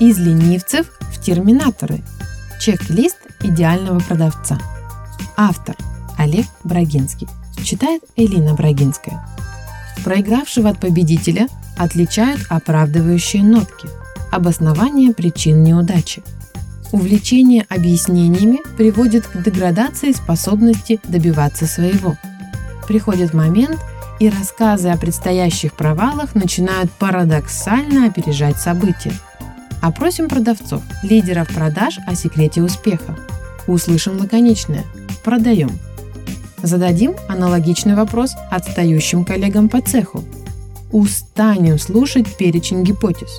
Из ленивцев в терминаторы. Чек-лист идеального продавца. Автор Олег Брагинский. Читает Элина Брагинская. Проигравшего от победителя отличают оправдывающие нотки, обоснование причин неудачи. Увлечение объяснениями приводит к деградации способности добиваться своего. Приходит момент, и рассказы о предстоящих провалах начинают парадоксально опережать события. Опросим продавцов, лидеров продаж о секрете успеха. Услышим лаконичное «продаем». Зададим аналогичный вопрос отстающим коллегам по цеху. Устанем слушать перечень гипотез.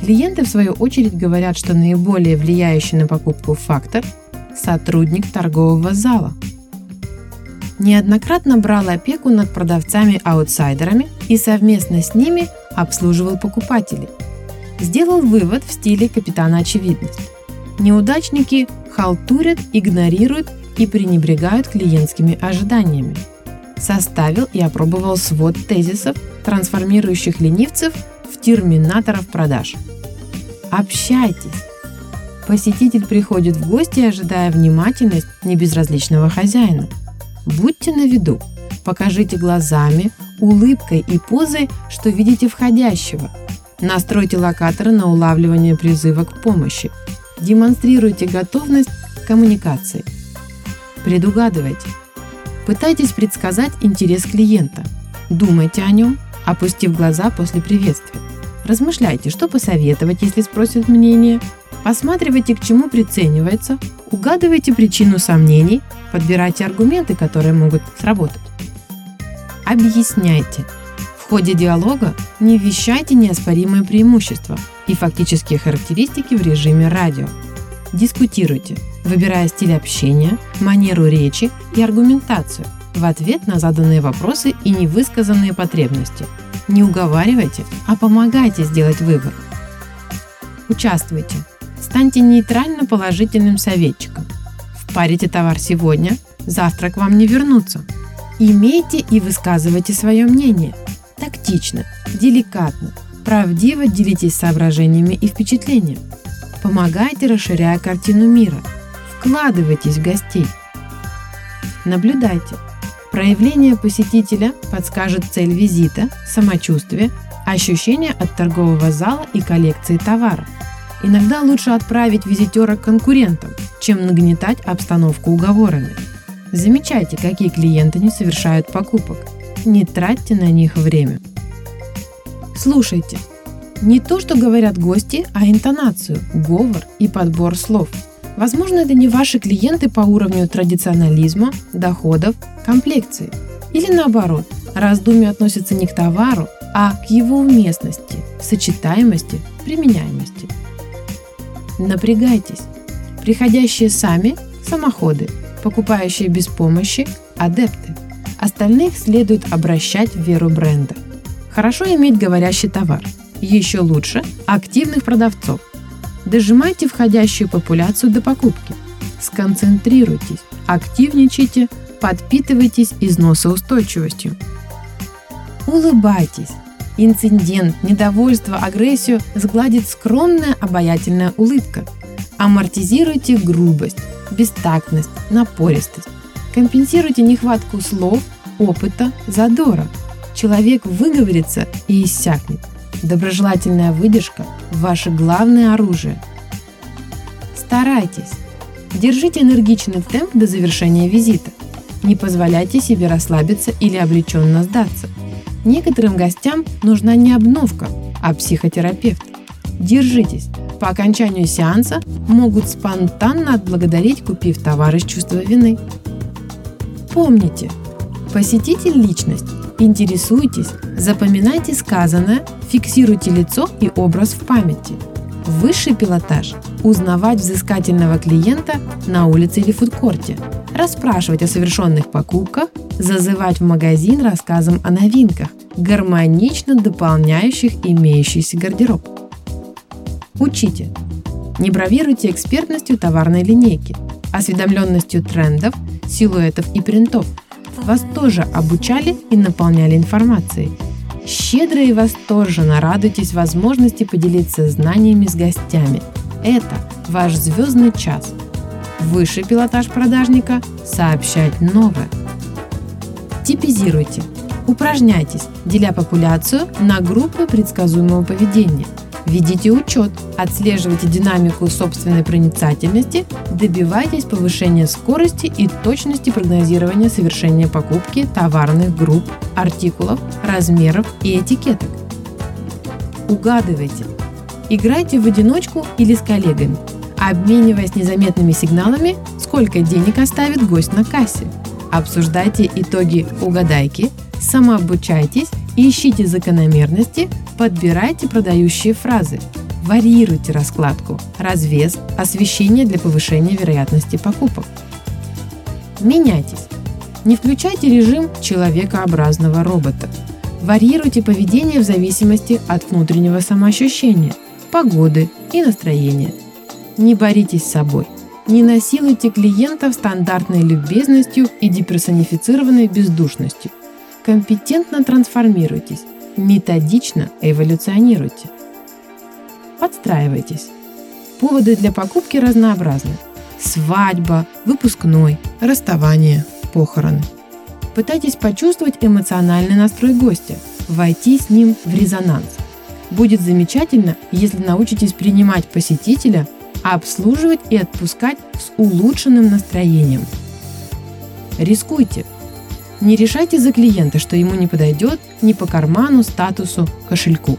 Клиенты, в свою очередь, говорят, что наиболее влияющий на покупку фактор – сотрудник торгового зала. Неоднократно брал опеку над продавцами-аутсайдерами и совместно с ними обслуживал покупателей. Сделал вывод в стиле капитана очевидность. Неудачники халтурят, игнорируют и пренебрегают клиентскими ожиданиями. Составил и опробовал свод тезисов, трансформирующих ленивцев в терминаторов продаж. Общайтесь! Посетитель приходит в гости, ожидая внимательность небезразличного хозяина. Будьте на виду, покажите глазами, улыбкой и позой, что видите входящего. Настройте локаторы на улавливание призыва к помощи. Демонстрируйте готовность к коммуникации – Предугадывайте. Пытайтесь предсказать интерес клиента. Думайте о нем, опустив глаза после приветствия. Размышляйте, что посоветовать, если спросят мнение. Посматривайте, к чему приценивается. Угадывайте причину сомнений. Подбирайте аргументы, которые могут сработать. Объясняйте. В ходе диалога не вещайте неоспоримые преимущества и фактические характеристики в режиме радио. Дискутируйте, выбирая стиль общения, манеру речи и аргументацию в ответ на заданные вопросы и невысказанные потребности. Не уговаривайте, а помогайте сделать выбор. Участвуйте. Станьте нейтрально положительным советчиком. Впарите товар сегодня, завтра к вам не вернутся. Имейте и высказывайте свое мнение. Тактично, деликатно, правдиво делитесь соображениями и впечатлениями. Помогайте, расширяя картину мира – Вкладывайтесь в гостей. Наблюдайте. Проявление посетителя подскажет цель визита, самочувствие, ощущения от торгового зала и коллекции товара. Иногда лучше отправить визитера к конкурентам, чем нагнетать обстановку уговорами. Замечайте, какие клиенты не совершают покупок. Не тратьте на них время. Слушайте. Не то, что говорят гости, а интонацию, говор и подбор слов – Возможно, это не ваши клиенты по уровню традиционализма, доходов, комплекции. Или наоборот, раздумья относятся не к товару, а к его уместности, сочетаемости, применяемости. Напрягайтесь. Приходящие сами – самоходы, покупающие без помощи – адепты. Остальных следует обращать в веру бренда. Хорошо иметь говорящий товар. Еще лучше – активных продавцов, Дожимайте входящую популяцию до покупки. Сконцентрируйтесь, активничайте, подпитывайтесь износоустойчивостью. Улыбайтесь. Инцидент, недовольство, агрессию сгладит скромная обаятельная улыбка. Амортизируйте грубость, бестактность, напористость. Компенсируйте нехватку слов, опыта, задора. Человек выговорится и иссякнет. Доброжелательная выдержка – ваше главное оружие. Старайтесь. Держите энергичный темп до завершения визита. Не позволяйте себе расслабиться или облеченно сдаться. Некоторым гостям нужна не обновка, а психотерапевт. Держитесь. По окончанию сеанса могут спонтанно отблагодарить, купив товар из чувства вины. Помните, посетитель – личность. Интересуйтесь, запоминайте сказанное, фиксируйте лицо и образ в памяти. Высший пилотаж – узнавать взыскательного клиента на улице или фудкорте, расспрашивать о совершенных покупках, зазывать в магазин рассказом о новинках, гармонично дополняющих имеющийся гардероб. Учите. Не бравируйте экспертностью товарной линейки, осведомленностью трендов, силуэтов и принтов – вас тоже обучали и наполняли информацией. Щедро и восторженно радуйтесь возможности поделиться знаниями с гостями. Это ваш звездный час. Высший пилотаж продажника – сообщать новое. Типизируйте. Упражняйтесь, деля популяцию на группы предсказуемого поведения – Ведите учет, отслеживайте динамику собственной проницательности, добивайтесь повышения скорости и точности прогнозирования совершения покупки товарных групп, артикулов, размеров и этикеток. Угадывайте. Играйте в одиночку или с коллегами, обмениваясь незаметными сигналами, сколько денег оставит гость на кассе. Обсуждайте итоги угадайки, самообучайтесь и ищите закономерности, подбирайте продающие фразы, варьируйте раскладку, развес, освещение для повышения вероятности покупок. Меняйтесь. Не включайте режим человекообразного робота. Варьируйте поведение в зависимости от внутреннего самоощущения, погоды и настроения. Не боритесь с собой. Не насилуйте клиентов стандартной любезностью и деперсонифицированной бездушностью компетентно трансформируйтесь, методично эволюционируйте. Подстраивайтесь. Поводы для покупки разнообразны. Свадьба, выпускной, расставание, похороны. Пытайтесь почувствовать эмоциональный настрой гостя, войти с ним в резонанс. Будет замечательно, если научитесь принимать посетителя, обслуживать и отпускать с улучшенным настроением. Рискуйте – не решайте за клиента, что ему не подойдет ни по карману, статусу, кошельку.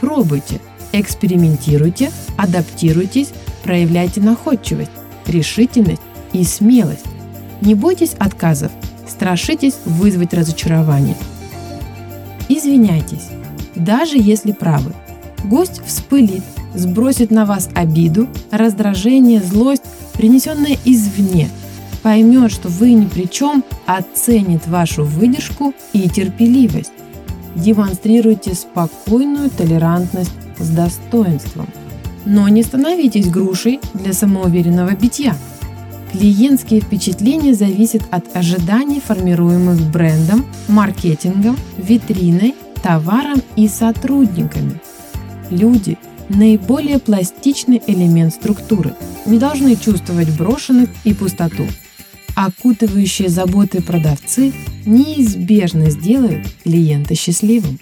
Пробуйте, экспериментируйте, адаптируйтесь, проявляйте находчивость, решительность и смелость. Не бойтесь отказов, страшитесь вызвать разочарование. Извиняйтесь, даже если правы. Гость вспылит, сбросит на вас обиду, раздражение, злость, принесенное извне – поймет, что вы ни при чем, оценит вашу выдержку и терпеливость. Демонстрируйте спокойную толерантность с достоинством. Но не становитесь грушей для самоуверенного битья. Клиентские впечатления зависят от ожиданий, формируемых брендом, маркетингом, витриной, товаром и сотрудниками. Люди – наиболее пластичный элемент структуры, не должны чувствовать брошенных и пустоту – окутывающие заботы продавцы неизбежно сделают клиента счастливым.